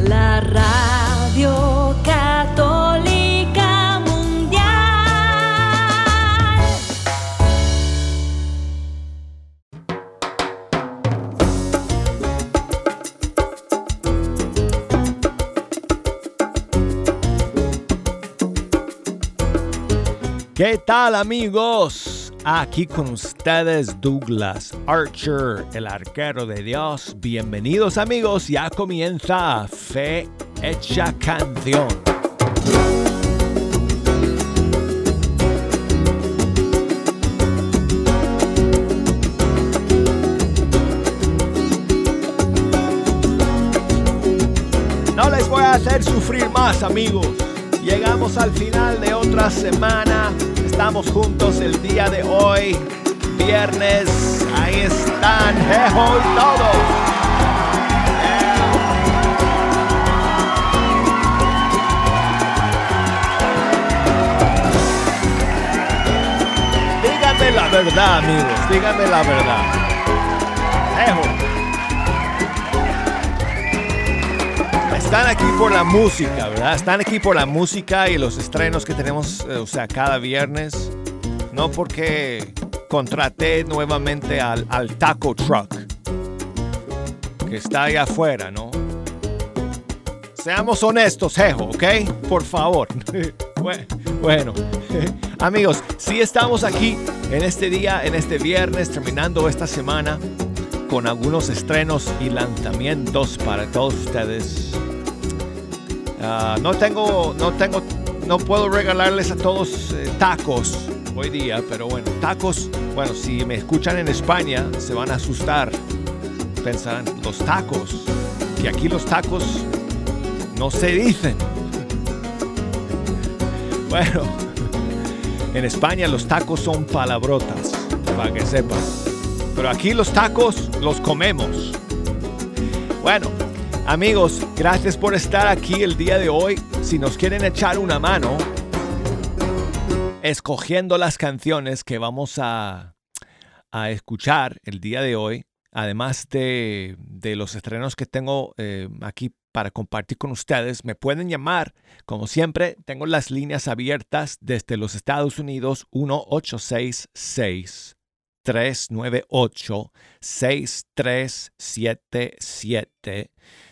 la radio católica mundial. ¿Qué tal amigos? Aquí con ustedes Douglas Archer, el arquero de Dios. Bienvenidos amigos, ya comienza Fe Hecha Canción. No les voy a hacer sufrir más amigos. Llegamos al final de otra semana. Estamos juntos el día de hoy. Viernes. Ahí están. Jejo y todos. Díganme la verdad, amigos. Díganme la verdad. Están aquí por la música, ¿verdad? Están aquí por la música y los estrenos que tenemos, eh, o sea, cada viernes. No porque contraté nuevamente al, al Taco Truck, que está ahí afuera, ¿no? Seamos honestos, Jejo, ¿ok? Por favor. bueno, amigos, sí estamos aquí en este día, en este viernes, terminando esta semana con algunos estrenos y lanzamientos para todos ustedes. Ah, no tengo, no tengo, no puedo regalarles a todos eh, tacos hoy día, pero bueno, tacos, bueno, si me escuchan en España se van a asustar. Pensarán, los tacos, que aquí los tacos no se dicen. Bueno, en España los tacos son palabrotas, para que sepan. Pero aquí los tacos los comemos. Bueno, Amigos, gracias por estar aquí el día de hoy. Si nos quieren echar una mano escogiendo las canciones que vamos a, a escuchar el día de hoy, además de, de los estrenos que tengo eh, aquí para compartir con ustedes, me pueden llamar. Como siempre, tengo las líneas abiertas desde los Estados Unidos 1866 398 6377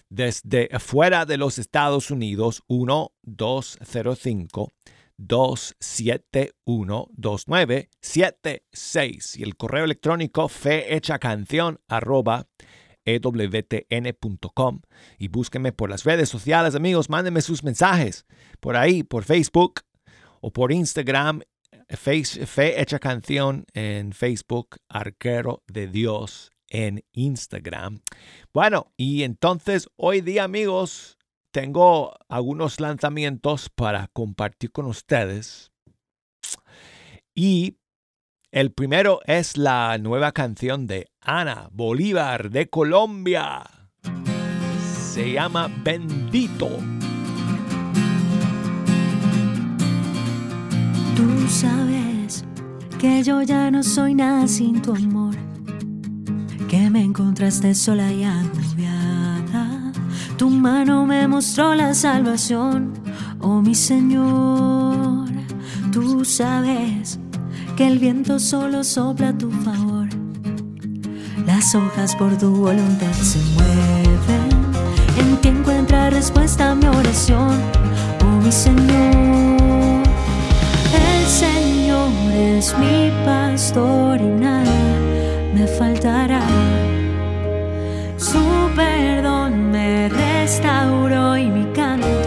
desde fuera de los Estados Unidos 1205 2712976 y el correo electrónico canción arroba y búsquenme por las redes sociales amigos, mándenme sus mensajes por ahí, por Facebook o por Instagram, Fe Hecha Canción en Facebook, Arquero de Dios en Instagram. Bueno, y entonces hoy día amigos, tengo algunos lanzamientos para compartir con ustedes. Y el primero es la nueva canción de Ana Bolívar de Colombia. Se llama Bendito. Tú sabes que yo ya no soy nada sin tu amor que me encontraste sola y agobiada. Tu mano me mostró la salvación, oh mi Señor. Tú sabes que el viento solo sopla a tu favor. Las hojas por tu voluntad se mueven. En ti encuentra respuesta a mi oración, oh mi Señor. El Señor es mi pastor y nada me faltará. Su perdón me restauró y mi canto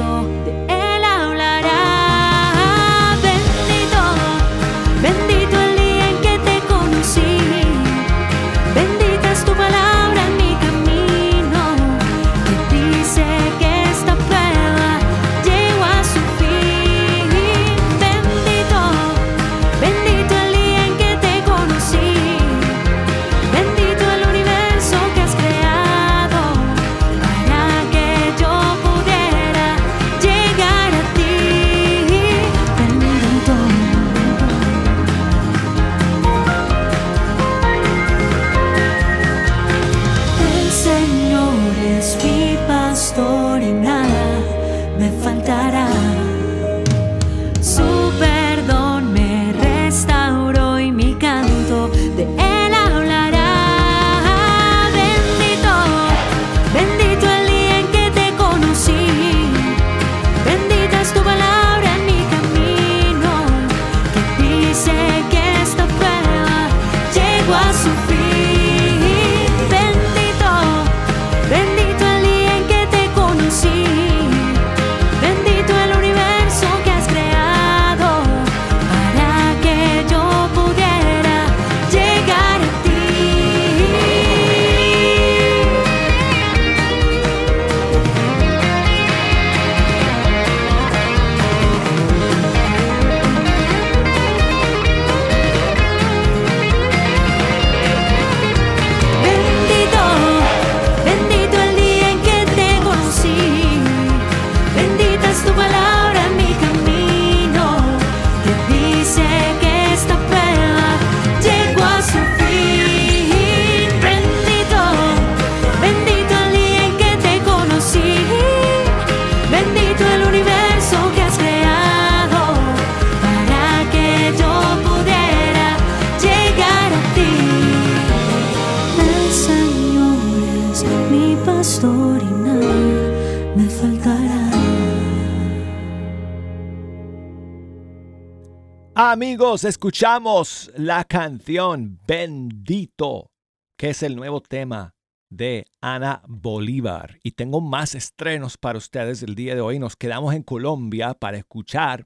Escuchamos la canción Bendito, que es el nuevo tema de Ana Bolívar. Y tengo más estrenos para ustedes el día de hoy. Nos quedamos en Colombia para escuchar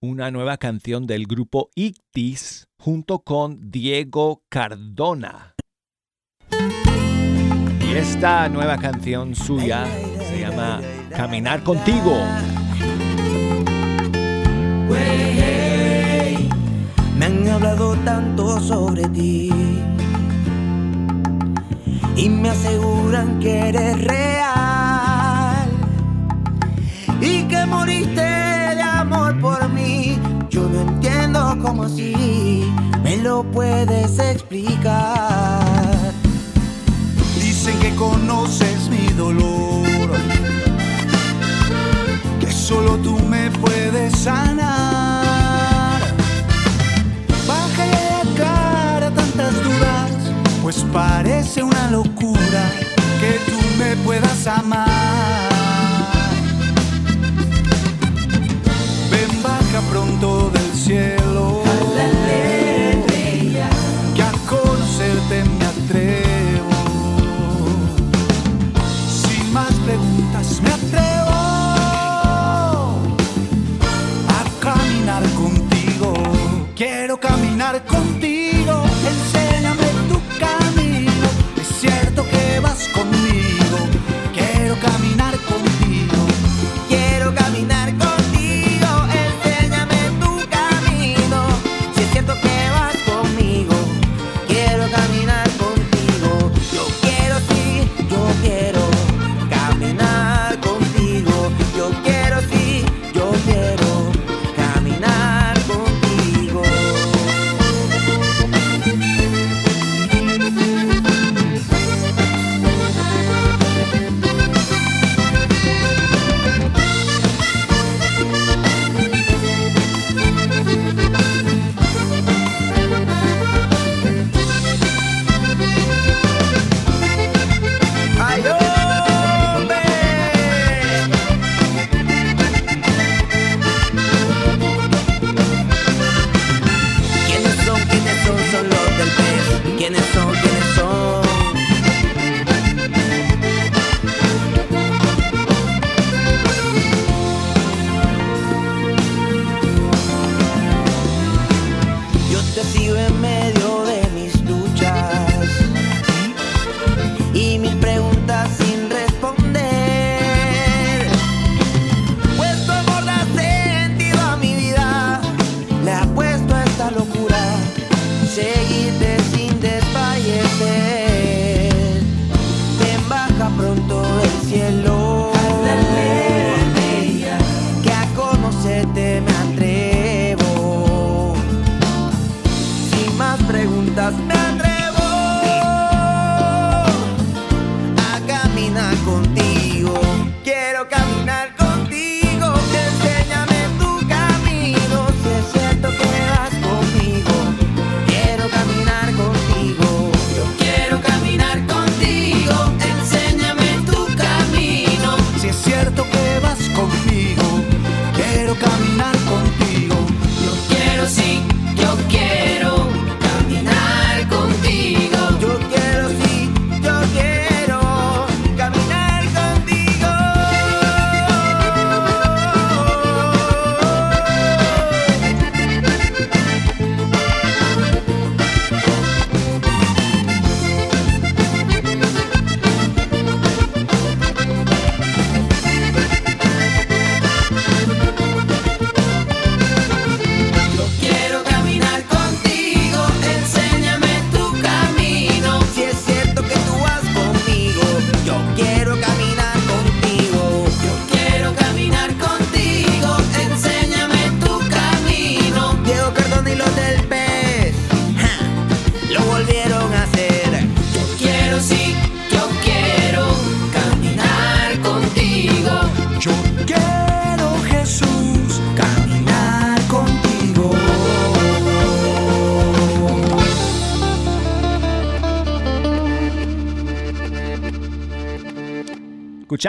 una nueva canción del grupo Ictis junto con Diego Cardona. Y esta nueva canción suya se llama Caminar contigo. Me han hablado tanto sobre ti y me aseguran que eres real y que moriste de amor por mí. Yo no entiendo cómo si me lo puedes explicar. Dicen que conoces mi dolor, que solo tú me puedes sanar. pues parece una locura que tú me puedas amar. Ven baja pronto del cielo.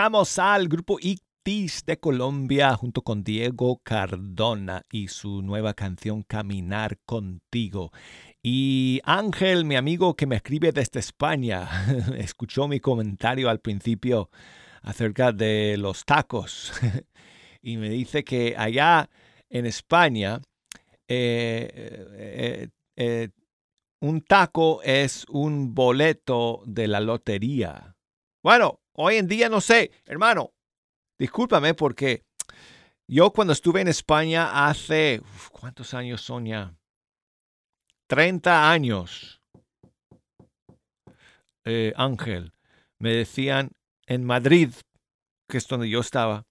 Escuchamos al grupo Ictis de Colombia junto con Diego Cardona y su nueva canción Caminar contigo. Y Ángel, mi amigo que me escribe desde España, escuchó mi comentario al principio acerca de los tacos y me dice que allá en España eh, eh, eh, un taco es un boleto de la lotería. Bueno, hoy en día no sé, hermano, discúlpame porque yo cuando estuve en España hace, ¿cuántos años son ya? 30 años, Ángel, me decían en Madrid, que es donde yo estaba,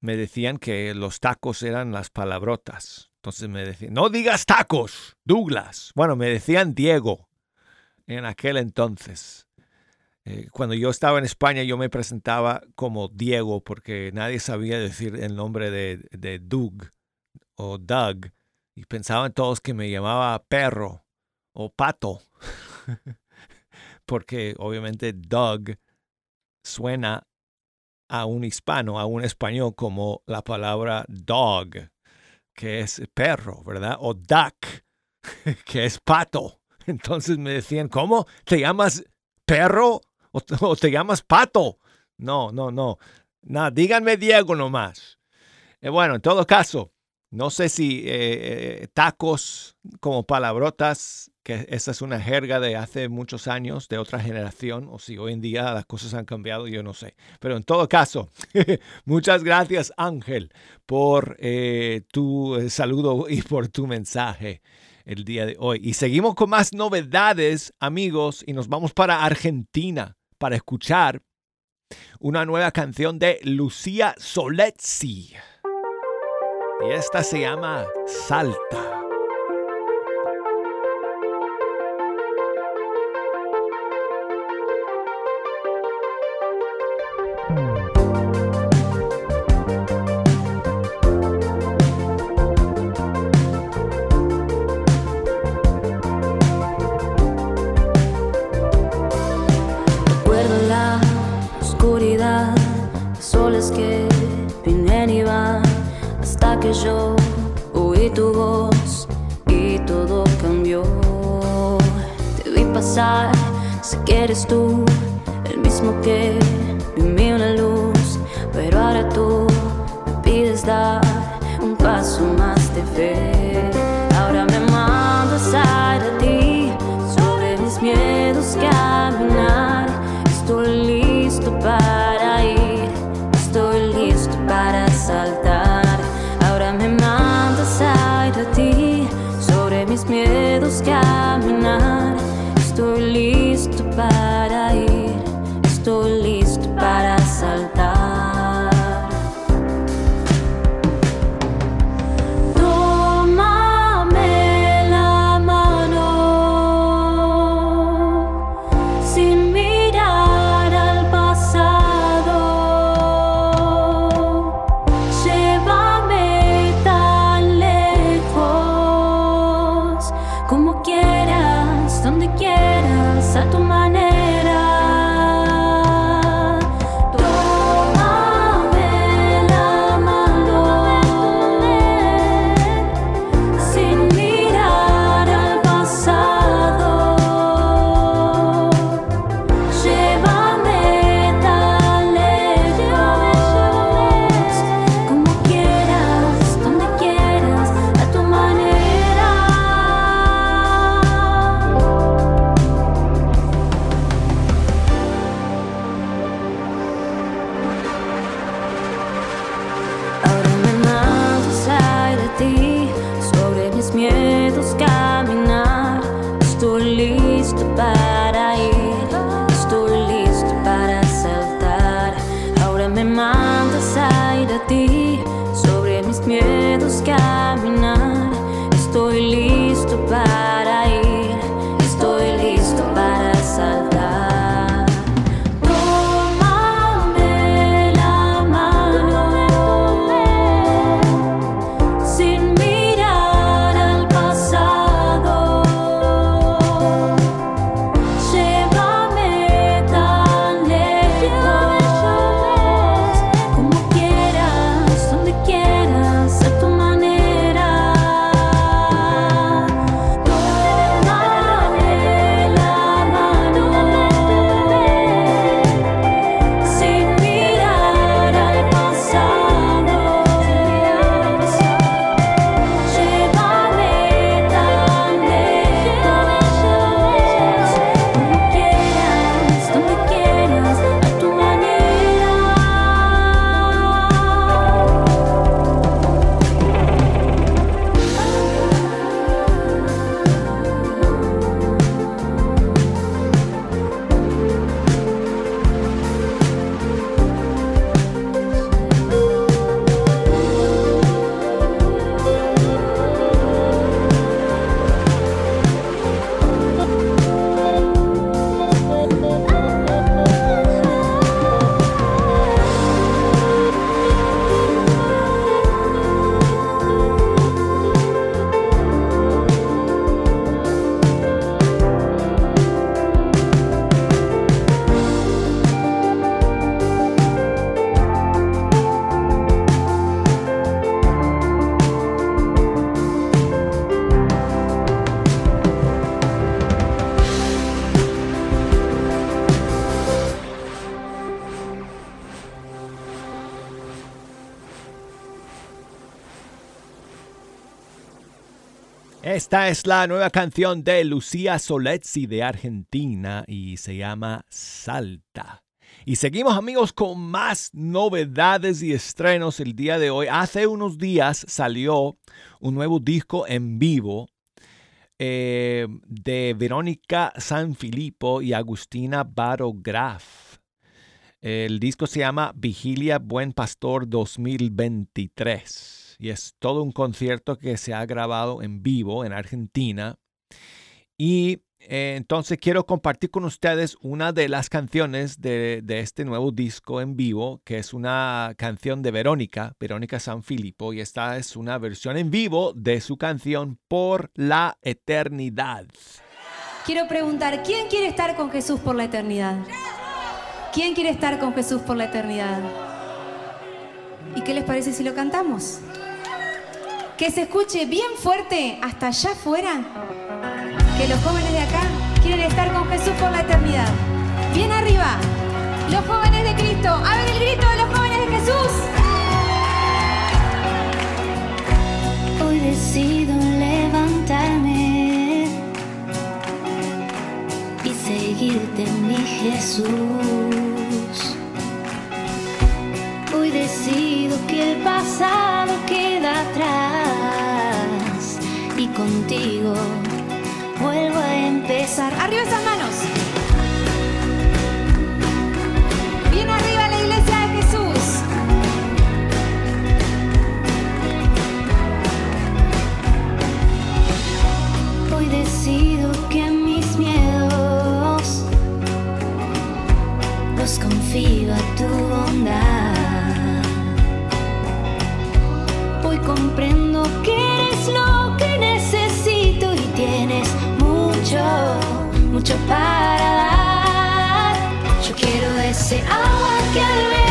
me decían que los tacos eran las palabrotas. Entonces me decían, no digas tacos, Douglas. Bueno, me decían Diego en aquel entonces. Eh, cuando yo estaba en España yo me presentaba como Diego porque nadie sabía decir el nombre de, de Doug o Doug y pensaban todos que me llamaba perro o pato porque obviamente Doug suena a un hispano, a un español, como la palabra dog, que es perro, ¿verdad? O duck, que es pato. Entonces me decían, ¿cómo? ¿Te llamas perro o, te llamas pato? No, no, no. Nada, díganme Diego nomás. Eh, bueno, en todo caso, no sé si eh, eh, tacos como palabrotas que esa es una jerga de hace muchos años, de otra generación, o si hoy en día las cosas han cambiado, yo no sé. Pero en todo caso, muchas gracias Ángel por tu saludo y por tu mensaje el día de hoy. Y seguimos con más novedades, amigos, y nos vamos para Argentina para escuchar una nueva canción de Lucía Solezzi. Y esta se llama Salta. Sé Esta es la nueva canción de Lucía Solezzi de Argentina y se llama Salta. Y seguimos amigos con más novedades y estrenos el día de hoy. Hace unos días salió un nuevo disco en vivo eh, de Verónica Sanfilippo y Agustina Barograf. El disco se llama Vigilia Buen Pastor 2023 y es todo un concierto que se ha grabado en vivo en Argentina. Y eh, entonces quiero compartir con ustedes una de las canciones de, este nuevo disco en vivo, que es una canción de Verónica, Verónica Sanfilippo, y esta es una versión en vivo de su canción Por la Eternidad. Quiero preguntar, ¿quién quiere estar con Jesús por la eternidad? ¿Quién quiere estar con Jesús por la eternidad? ¿Y qué les parece si lo cantamos? Que se escuche bien fuerte hasta allá afuera que los jóvenes de acá quieren estar con Jesús por la eternidad. Bien arriba, los jóvenes de Cristo. A ver el grito de los jóvenes de Jesús. Hoy decido levantarme y seguirte, mi Jesús. Hoy decido que el pasado queda atrás contigo vuelvo a empezar. Arriba esas manos. Mucho, para dar. Yo quiero ese agua que al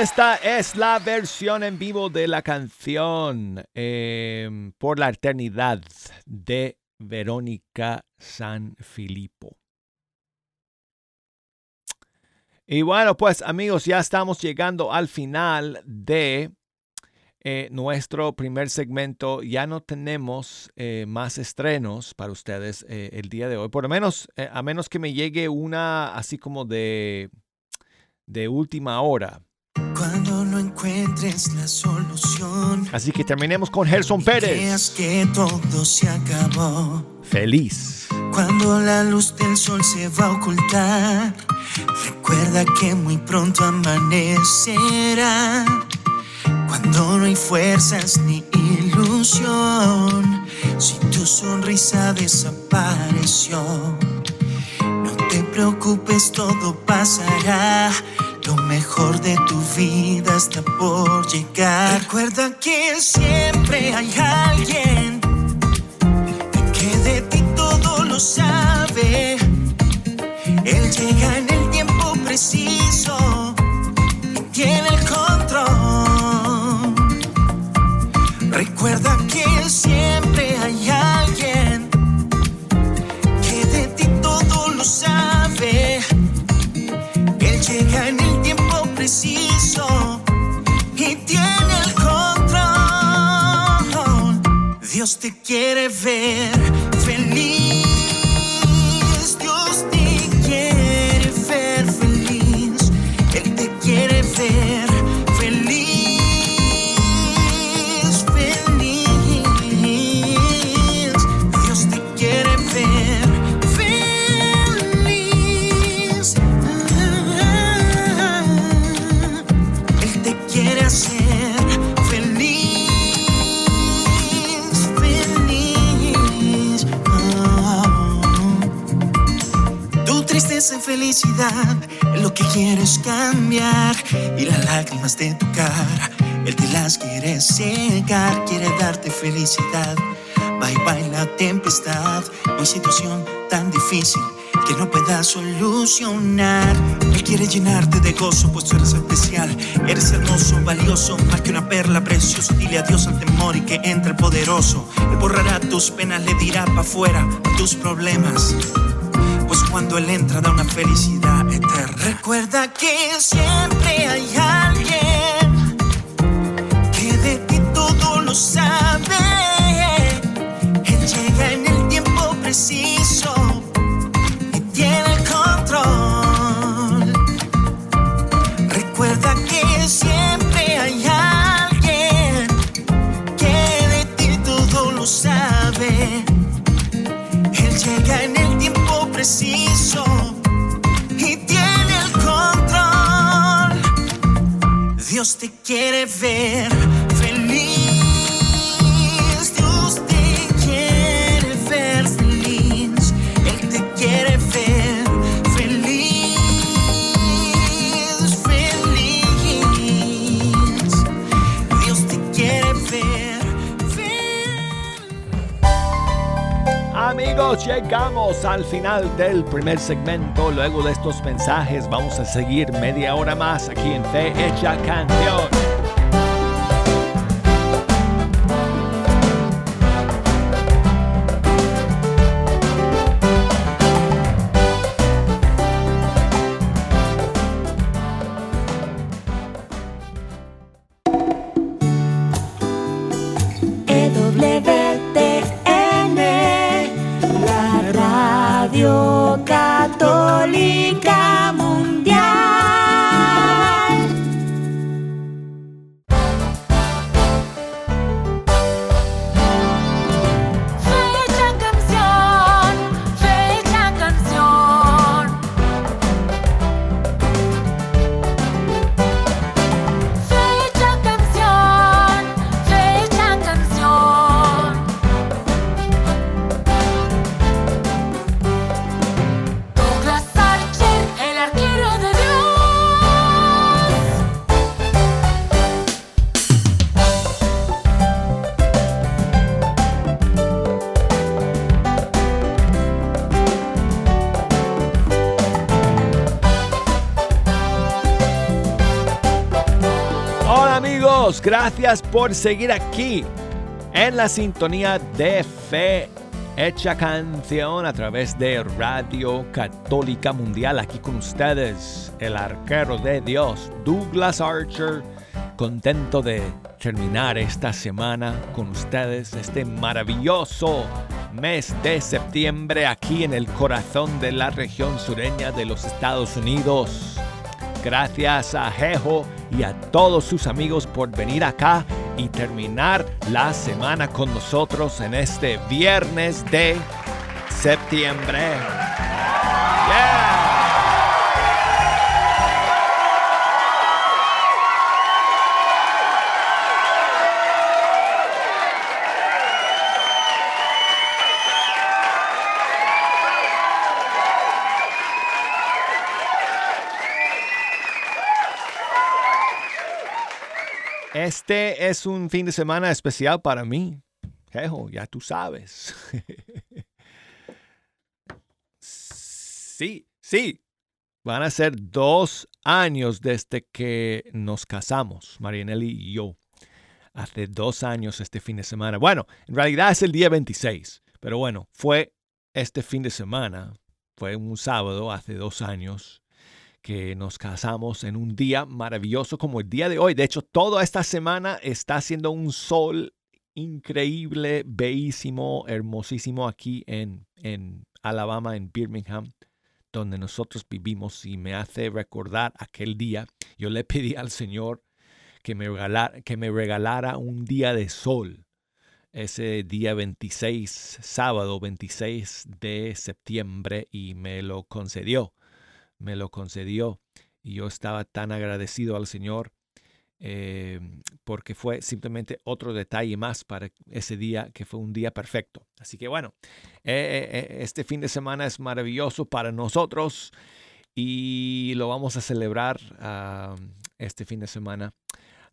esta es la versión en vivo de la canción eh, Por la Eternidad de Verónica San Filipo. Y bueno, pues amigos, ya estamos llegando al final de eh, nuestro primer segmento. Ya no tenemos eh, más estrenos para ustedes eh, el día de hoy. Por lo menos, a menos que me llegue una así como de, de última hora. Cuando no encuentres la solución. Así que terminemos con Gerson Pérez. Que todo se acabó. Feliz. Cuando la luz del sol se va a ocultar, recuerda que muy pronto amanecerá. Cuando no hay fuerzas ni ilusión, si tu sonrisa desapareció, no te preocupes, todo pasará. Lo mejor de tu vida está por llegar. Recuerda que siempre hay alguien que de ti todo lo sabe. Él llega en el tiempo preciso Te quiere ver feliz. Felicidad lo que quieres cambiar y las lágrimas de tu cara, él te las quiere secar, quiere darte felicidad. Bye bye la tempestad, no hay situación tan difícil que no pueda solucionar. Él quiere llenarte de gozo, pues tú eres especial, eres hermoso, valioso, más que una perla preciosa. Dile adiós al temor y que entre el poderoso. Él borrará tus penas, le dirá para afuera tus problemas. Cuando él entra da una felicidad eterna. Recuerda que siempre hay alguien que de ti todo lo sabe. Él llega en el tiempo preciso Te quiere ver Llegamos al final del primer segmento. Luego de estos mensajes vamos a seguir media hora más aquí en Fe Hecha Canción. Gracias por seguir aquí en la sintonía de fe hecha canción a través de Radio Católica Mundial. Aquí con ustedes, el arquero de Dios, Douglas Archer, contento de terminar esta semana con ustedes, este maravilloso mes de septiembre aquí en el corazón de la región sureña de los Estados Unidos. Gracias a Jejo y a todos sus amigos por venir acá y terminar la semana con nosotros en este viernes de septiembre. Este es un fin de semana especial para mí. Jejo, ya tú sabes. sí, sí. Van a ser dos años desde que nos casamos, Marianelli y yo. Hace dos años este fin de semana. Bueno, en realidad es el día 26, pero bueno, fue este fin de semana. Fue un sábado hace dos años que nos casamos en un día maravilloso como el día de hoy. De hecho, toda esta semana está haciendo un sol increíble, bellísimo, hermosísimo aquí en, en Alabama, en Birmingham, donde nosotros vivimos y me hace recordar aquel día. Yo le pedí al Señor que me regalara, que me regalara un día de sol. Ese día 26, sábado 26 de septiembre, y me lo concedió me lo concedió y yo estaba tan agradecido al Señor eh, porque fue simplemente otro detalle más para ese día que fue un día perfecto. Así que bueno, eh, eh, este fin de semana es maravilloso para nosotros y lo vamos a celebrar este fin de semana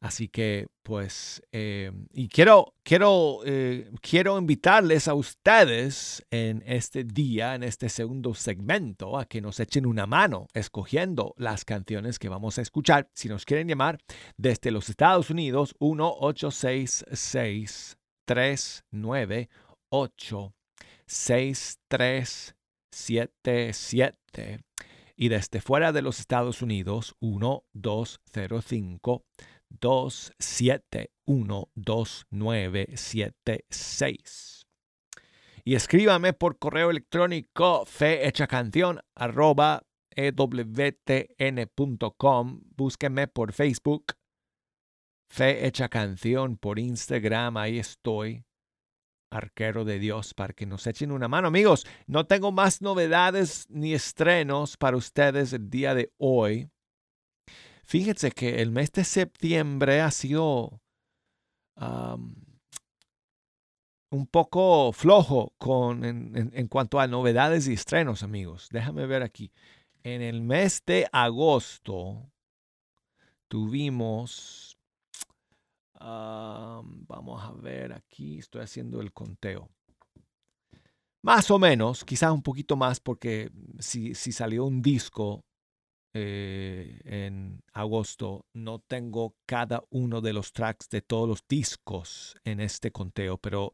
Así que, pues, eh, y quiero, quiero, eh, quiero invitarles a ustedes en este día, en este segundo segmento, a que nos echen una mano escogiendo las canciones que vamos a escuchar. Si nos quieren llamar desde los Estados Unidos, 1-866-398. 6377 y desde fuera de los Estados Unidos 1205 2712976. Y escríbame por correo electrónico canción arroba ewtn.com. Búsquenme por Facebook. Fe Canción por Instagram. Ahí estoy. Arquero de Dios para que nos echen una mano. Amigos, no tengo más novedades ni estrenos para ustedes el día de hoy. Fíjense que el mes de septiembre ha sido un poco flojo con, en, cuanto a novedades y estrenos, amigos. Déjame ver aquí. En el mes de agosto tuvimos, vamos a ver aquí, estoy haciendo el conteo. Más o menos, quizás un poquito más porque si, si salió un disco eh, en agosto. No tengo cada uno de los tracks de todos los discos en este conteo, pero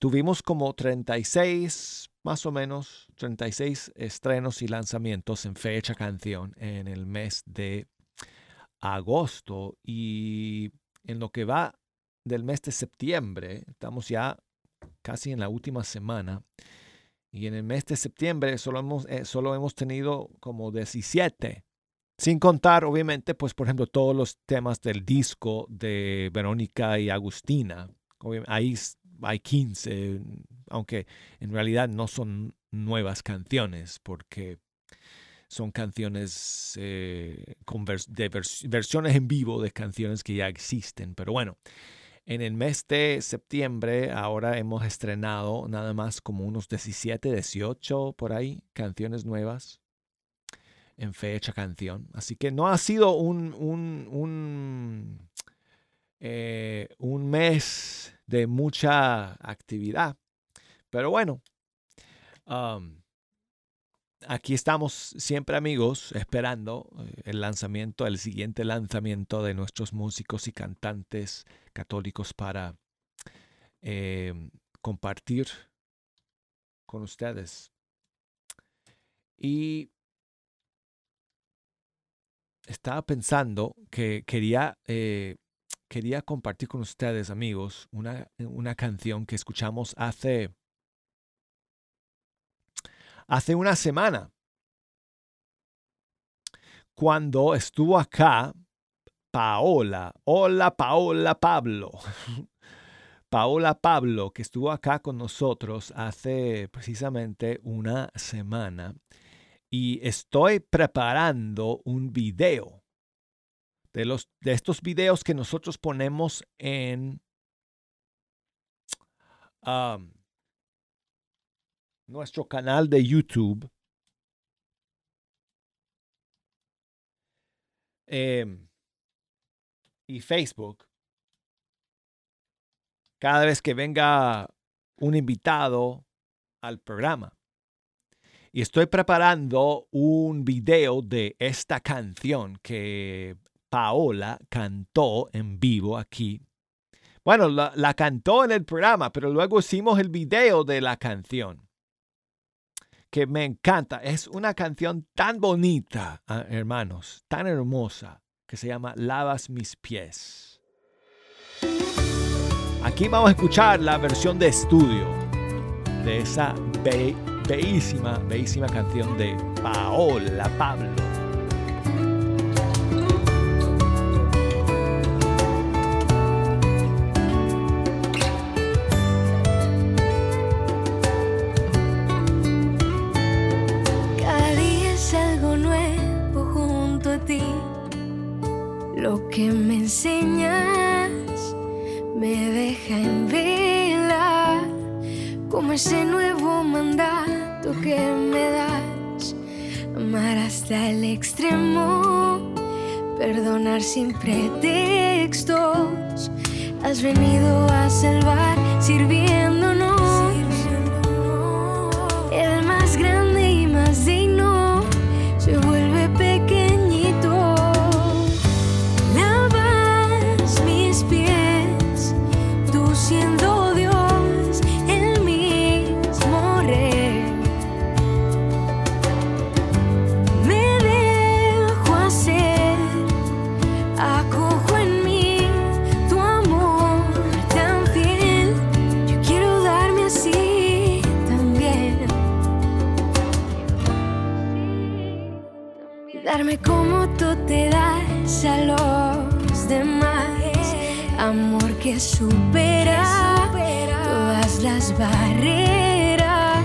tuvimos como 36, más o menos, 36 estrenos y lanzamientos en fecha canción en el mes de agosto. Y en lo que va del mes de septiembre, estamos ya casi en la última semana. Y en el mes de septiembre solo hemos, eh, solo hemos tenido como 17 sin contar, obviamente, pues, por ejemplo, todos los temas del disco de Verónica y Agustina. Ahí hay 15, aunque en realidad no son nuevas canciones, porque son canciones eh, de versiones en vivo de canciones que ya existen. Pero bueno, en el mes de septiembre ahora hemos estrenado nada más como unos 17, 18 por ahí canciones nuevas en fecha canción. Así que no ha sido un, un, un, eh, un mes de mucha actividad. Pero bueno, aquí estamos siempre amigos esperando eh, el lanzamiento, el siguiente lanzamiento de nuestros músicos y cantantes católicos para eh, compartir con ustedes. Y estaba pensando que quería, eh, quería compartir con ustedes, amigos, una, una canción que escuchamos hace, hace una semana. Cuando estuvo acá Paola. Hola, Paola Pablo. Paola Pablo, que estuvo acá con nosotros hace precisamente una semana y estoy preparando un video de, los, de estos videos que nosotros ponemos en nuestro canal de YouTube. Em, y Facebook. Cada vez que venga un invitado al programa. Y estoy preparando un video de esta canción que Paola cantó en vivo aquí. Bueno, la, cantó en el programa, pero luego hicimos el video de la canción. Que me encanta. Es una canción tan bonita, ah, hermanos, tan hermosa, que se llama Lavas mis pies. Aquí vamos a escuchar la versión de estudio de esa bellísima, bellísima canción de Paola Pablo. Cada día es algo nuevo junto a ti. Lo que me enseñas me deja en vela como ese nuevo mandato que me das. Amar hasta el extremo, perdonar sin pretextos. Has venido a salvar sirviéndonos. El más grande y más digno Amor que supera, todas las barreras.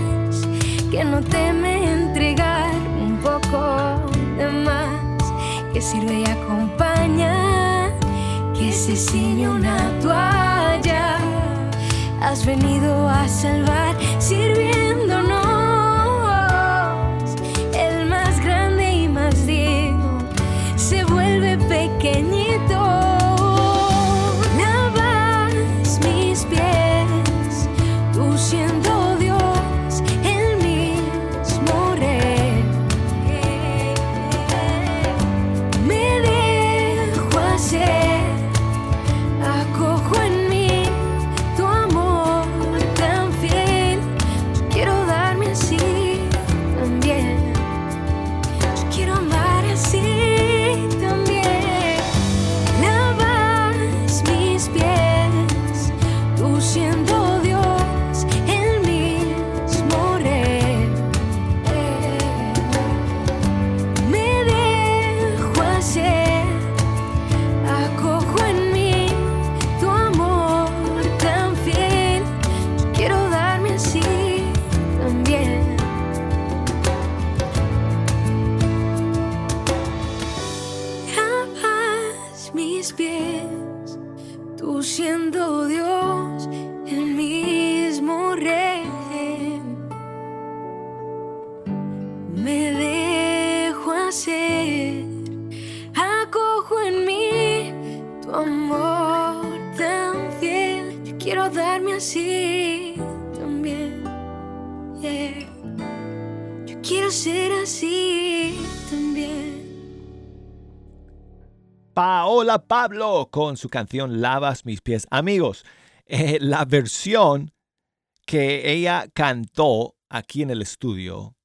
Que no teme entregar un poco de más. Que sirve y acompaña. Que se ciñe una toalla. Has venido a salvar sirviéndonos. Tú siendo Paola Pablo con su canción Lavas mis pies. Amigos, eh, la versión que ella cantó aquí en el estudio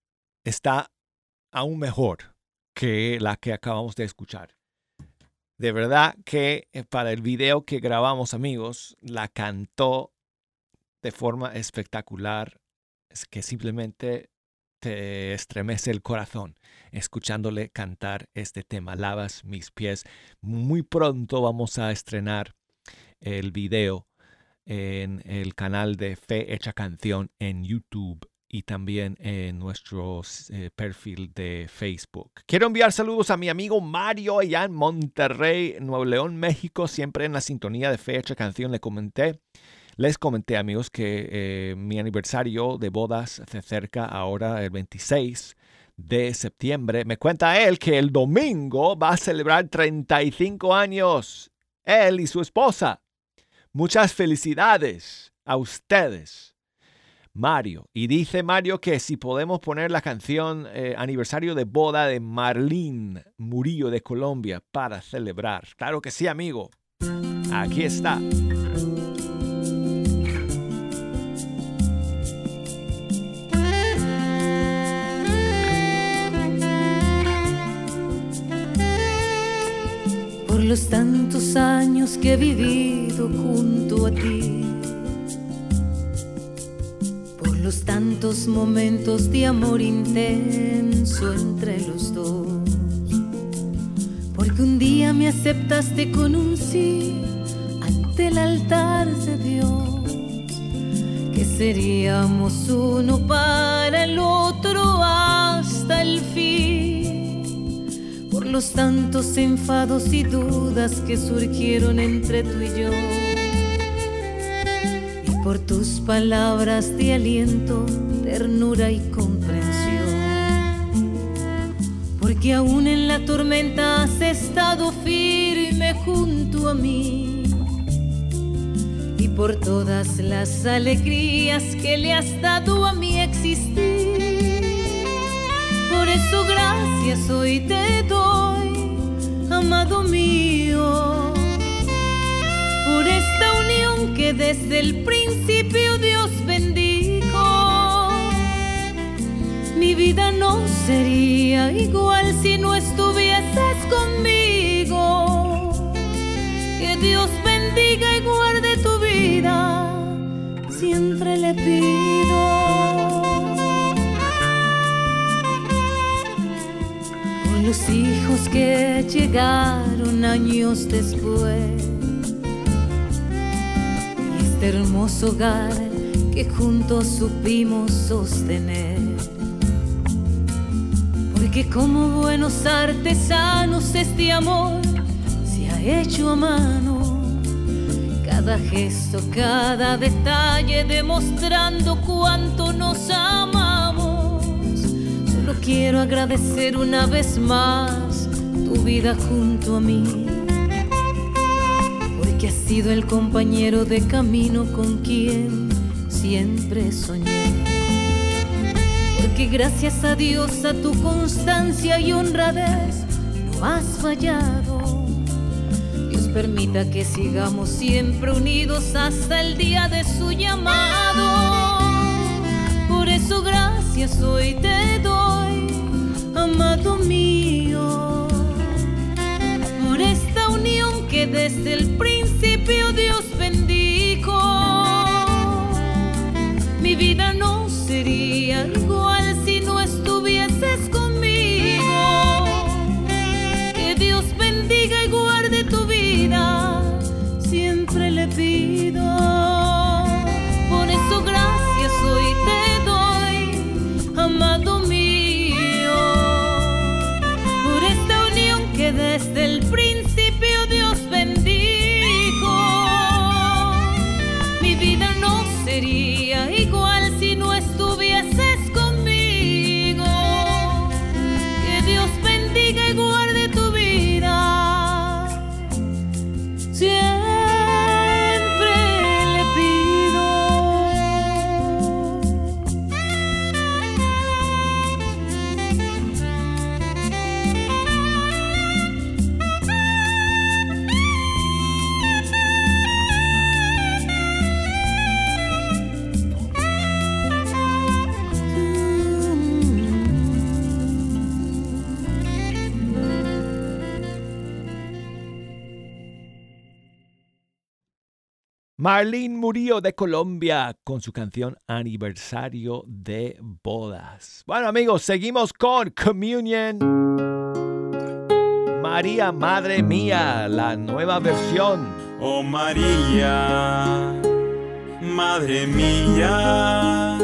está aún mejor que la que acabamos de escuchar. De verdad que eh, para el video que grabamos, amigos, la cantó de forma espectacular. Es que simplemente te estremece el corazón escuchándole cantar este tema, Lavas mis pies. Muy pronto vamos a estrenar el video en el canal de Fe Hecha Canción en YouTube y también en nuestro eh, perfil de Facebook. Quiero enviar saludos a mi amigo Mario allá en Monterrey, Nuevo León, México, siempre en la sintonía de Fe Hecha Canción. Le comenté les comenté amigos que eh, mi aniversario de bodas se acerca ahora el 26 de septiembre. Me cuenta él que el domingo va a celebrar 35 años. Él y su esposa. Muchas felicidades a ustedes. Mario. Y dice Mario que si podemos poner la canción eh, aniversario de boda de Marlene Murillo de Colombia para celebrar. Claro que sí, amigo. Aquí está. Los tantos años que he vivido junto a ti, por los tantos momentos de amor intenso entre los dos, porque un día me aceptaste con un sí ante el altar de Dios, que seríamos uno para el otro hasta el fin los tantos enfados y dudas que surgieron entre tú y yo. Y por tus palabras de aliento, ternura y comprensión. Porque aún en la tormenta has estado firme junto a mí. Y por todas las alegrías que le has dado a mi eso gracias hoy te doy, amado mío, por esta unión que desde el principio Dios bendijo. Mi vida no sería igual si no estuvieses conmigo. Que Dios bendiga y guarde tu vida, siempre le pido. Los hijos que llegaron años después. Y este hermoso hogar que juntos supimos sostener. Porque como buenos artesanos este amor se ha hecho a mano. Cada gesto, cada detalle demostrando cuánto nos amamos quiero agradecer una vez más tu vida junto a mí. Porque has sido el compañero de camino con quien siempre soñé. Porque gracias a Dios, a tu constancia y honradez, no has fallado. Dios permita que sigamos siempre unidos hasta el día de su llamado. Por eso gracias hoy te amado mío, por esta unión que desde el principio Dios bendijo. Mi vida no sería igual Marlene Murillo de Colombia con su canción Aniversario de Bodas. Bueno amigos, seguimos con Communion. María, Madre Mía, la nueva versión. Oh María, Madre mía,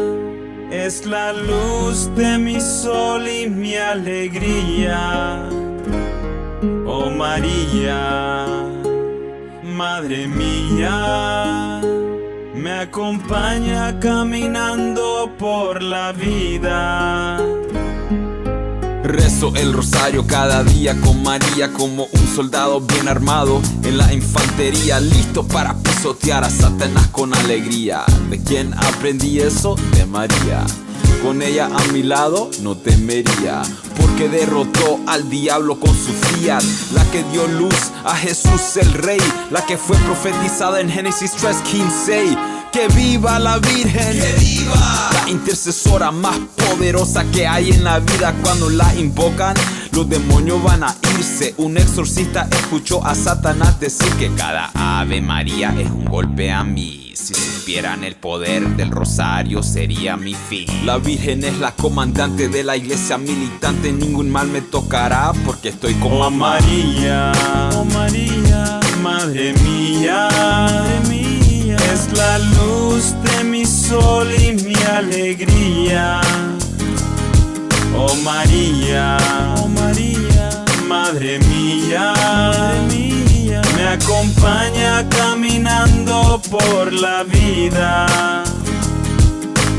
es la luz de mi sol y mi alegría. Oh María, Madre mía, me acompaña caminando por la vida. Rezo el rosario cada día con María como un soldado bien armado en la infantería, listo para pisotear a Satanás con alegría. ¿De quién aprendí eso? De María. Con ella a mi lado no temería, porque derrotó al diablo con su fiat, la que dio luz a Jesús el Rey, la que fue profetizada en Génesis 3:15. Que viva la Virgen, que viva la intercesora más poderosa que hay en la vida cuando la invocan. Los demonios van a irse. Un exorcista escuchó a Satanás decir que cada Ave María es un golpe a mí. Si supieran el poder del rosario sería mi fin. La Virgen es la comandante de la iglesia militante. Ningún mal me tocará porque estoy con Oh. María, oh María, Madre mía, Madre mía, es la luz de mi sol y mi alegría. Oh María, oh María, Madre mía, Madre mía, me acompaña caminando por la vida.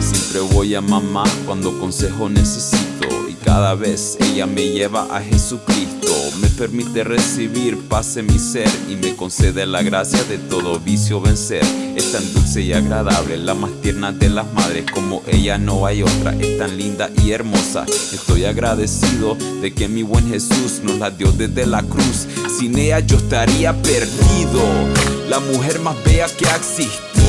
Siempre voy a mamá cuando consejo necesito cada vez ella me lleva a Jesucristo. Me permite recibir paz en mi ser y me concede la gracia de todo vicio vencer. Es tan dulce y agradable, la más tierna de las madres, como ella no hay otra. Es tan linda y hermosa. Estoy agradecido de que mi buen Jesús nos la dio desde la cruz. Sin ella yo estaría perdido. La mujer más bella que ha existido.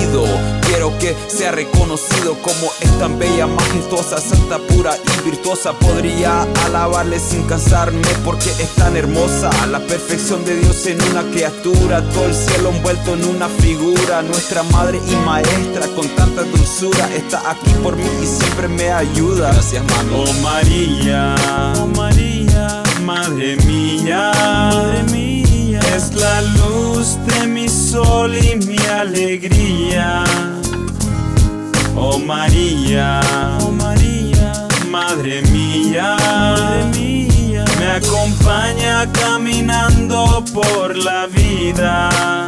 Quiero que sea reconocido como es tan bella, majestuosa, santa, pura y virtuosa. Podría alabarle sin cansarme porque es tan hermosa. La perfección de Dios en una criatura, todo el cielo envuelto en una figura. Nuestra madre y maestra con tanta dulzura está aquí por mí y siempre me ayuda. Gracias, mami. Oh María, oh María, Madre mía, Madre mía, es la luz de mi sol y mi alegría. Oh María, oh María, Madre mía, Madre mía, me acompaña caminando por la vida.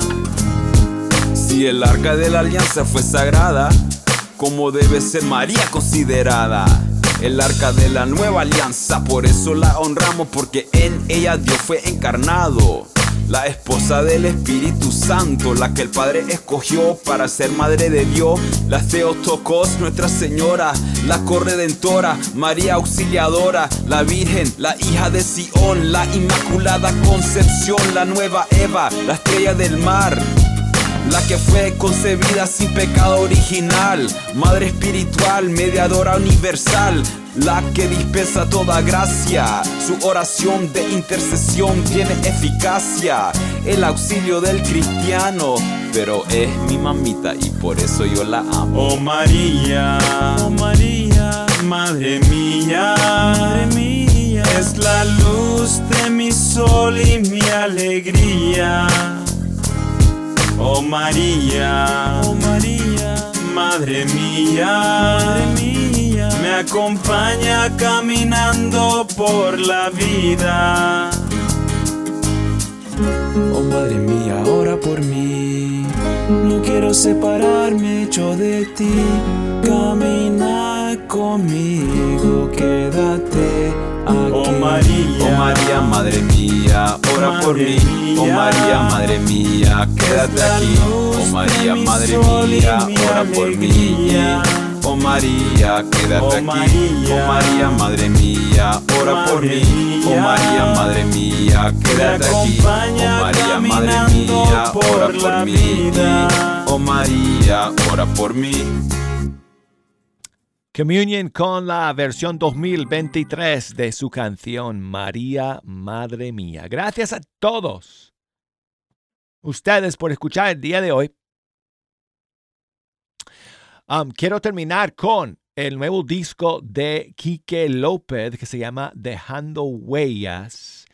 Si el arca de la alianza fue sagrada, como debe ser María considerada. El arca de la nueva alianza, por eso la honramos, porque en ella Dios fue encarnado. La esposa del Espíritu Santo, la que el Padre escogió para ser madre de Dios. La Theotokos, Nuestra Señora, la corredentora, María Auxiliadora, la Virgen, la hija de Sión, la Inmaculada Concepción, la nueva Eva, la estrella del mar. La que fue concebida sin pecado original, Madre espiritual, mediadora universal, la que dispensa toda gracia, su oración de intercesión tiene eficacia, el auxilio del cristiano, pero es mi mamita y por eso yo la amo. Oh María, oh María, Madre mía, Madre mía, es la luz de mi sol y mi alegría. Oh María, oh María, Madre mía, Madre mía, acompaña caminando por la vida. Oh Madre mía, ora por mí. No quiero separarme yo de ti. Camina conmigo, quédate aquí. Oh María, oh María, Madre mía, ora por mí. Oh María, Madre mía, quédate aquí. Oh María, Madre mía, ora por mí. Oh María, quédate Oh aquí. María, oh María, Madre mía, ora por Madre mí. Oh María, Madre mía, quédate aquí. Oh María, Madre mía, por ora la por mí. vida. Oh María, ora por mí. Communion con la versión 2023 de su canción María, Madre Mía. Gracias a todos ustedes por escuchar el día de hoy. Quiero terminar con el nuevo disco de Quique López que se llama Dejando Huellas.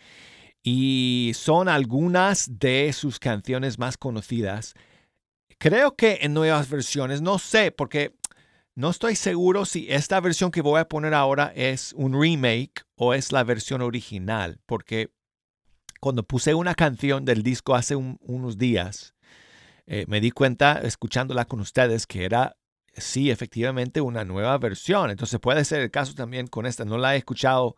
Y son algunas de sus canciones más conocidas. Creo que en nuevas versiones, no sé, porque no estoy seguro si esta versión que voy a poner ahora es un remake o es la versión original, porque cuando puse una canción del disco hace un- unos días, eh, me di cuenta, escuchándola con ustedes, que era, sí, efectivamente, una nueva versión. Entonces puede ser el caso también con esta. No la he escuchado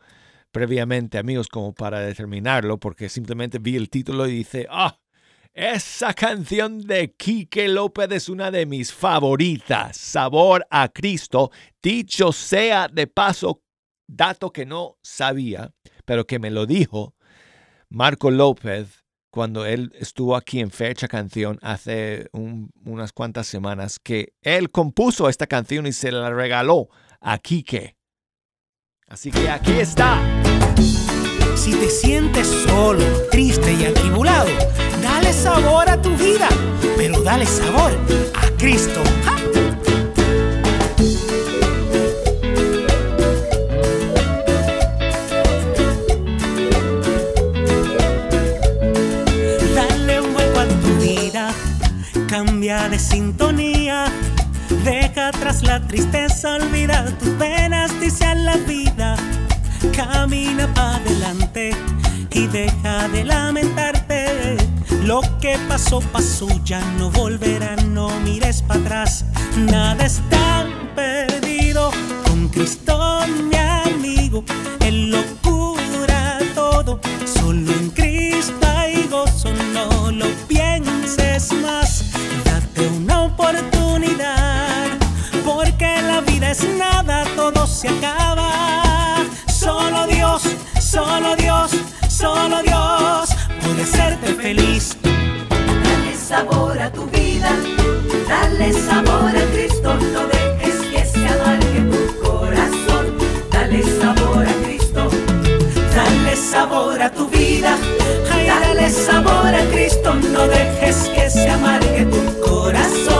previamente, amigos, como para determinarlo, porque simplemente vi el título y dice, ah, esa canción de Quique López es una de mis favoritas, Sabor a Cristo. Dicho sea de paso, dato que no sabía, pero que me lo dijo Marco López cuando él estuvo aquí en Fecha Canción hace un- unas cuantas semanas, que él compuso esta canción y se la regaló a Quique. Así que aquí está. Si te sientes solo, triste y atribulado, dale sabor a tu vida, pero dale sabor a Cristo. Tristeza, olvida tus penas, dice a la vida. Camina para adelante y deja de lamentarte. Lo que pasó, pasó, ya no volverá, no mires para atrás. Nada está dale sabor a Cristo, no dejes que se amargue tu corazón. Dale sabor a Cristo, Dale sabor a tu vida, dale sabor a Cristo, no dejes que se amargue tu corazón.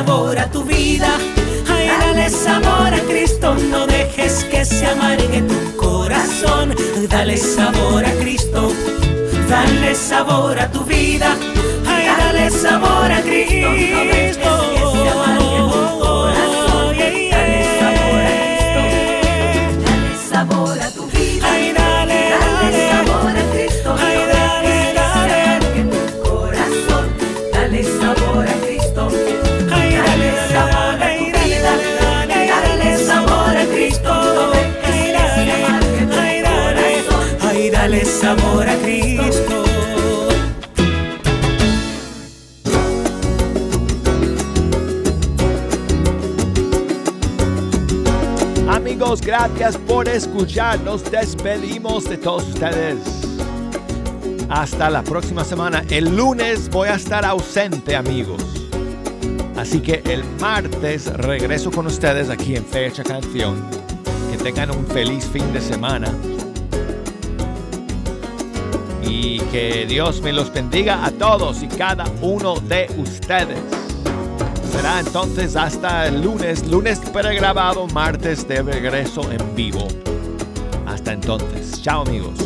Sabor a tu vida, ay, dale sabor a Cristo, no dejes que se amargue tu corazón. dale sabor a Cristo, dale sabor a tu vida, ay, dale sabor a Cristo. Dale sabor sabor a Cristo. Amigos, gracias por escuchar. Nos despedimos de todos ustedes. Hasta la próxima semana. El lunes voy a estar ausente, amigos. Así que el martes regreso con ustedes aquí en Fecha Canción. Que tengan un feliz fin de semana. Y que Dios me los bendiga a todos y cada uno de ustedes. Será entonces hasta el lunes, lunes pregrabado, martes de regreso en vivo. Hasta entonces, chao amigos.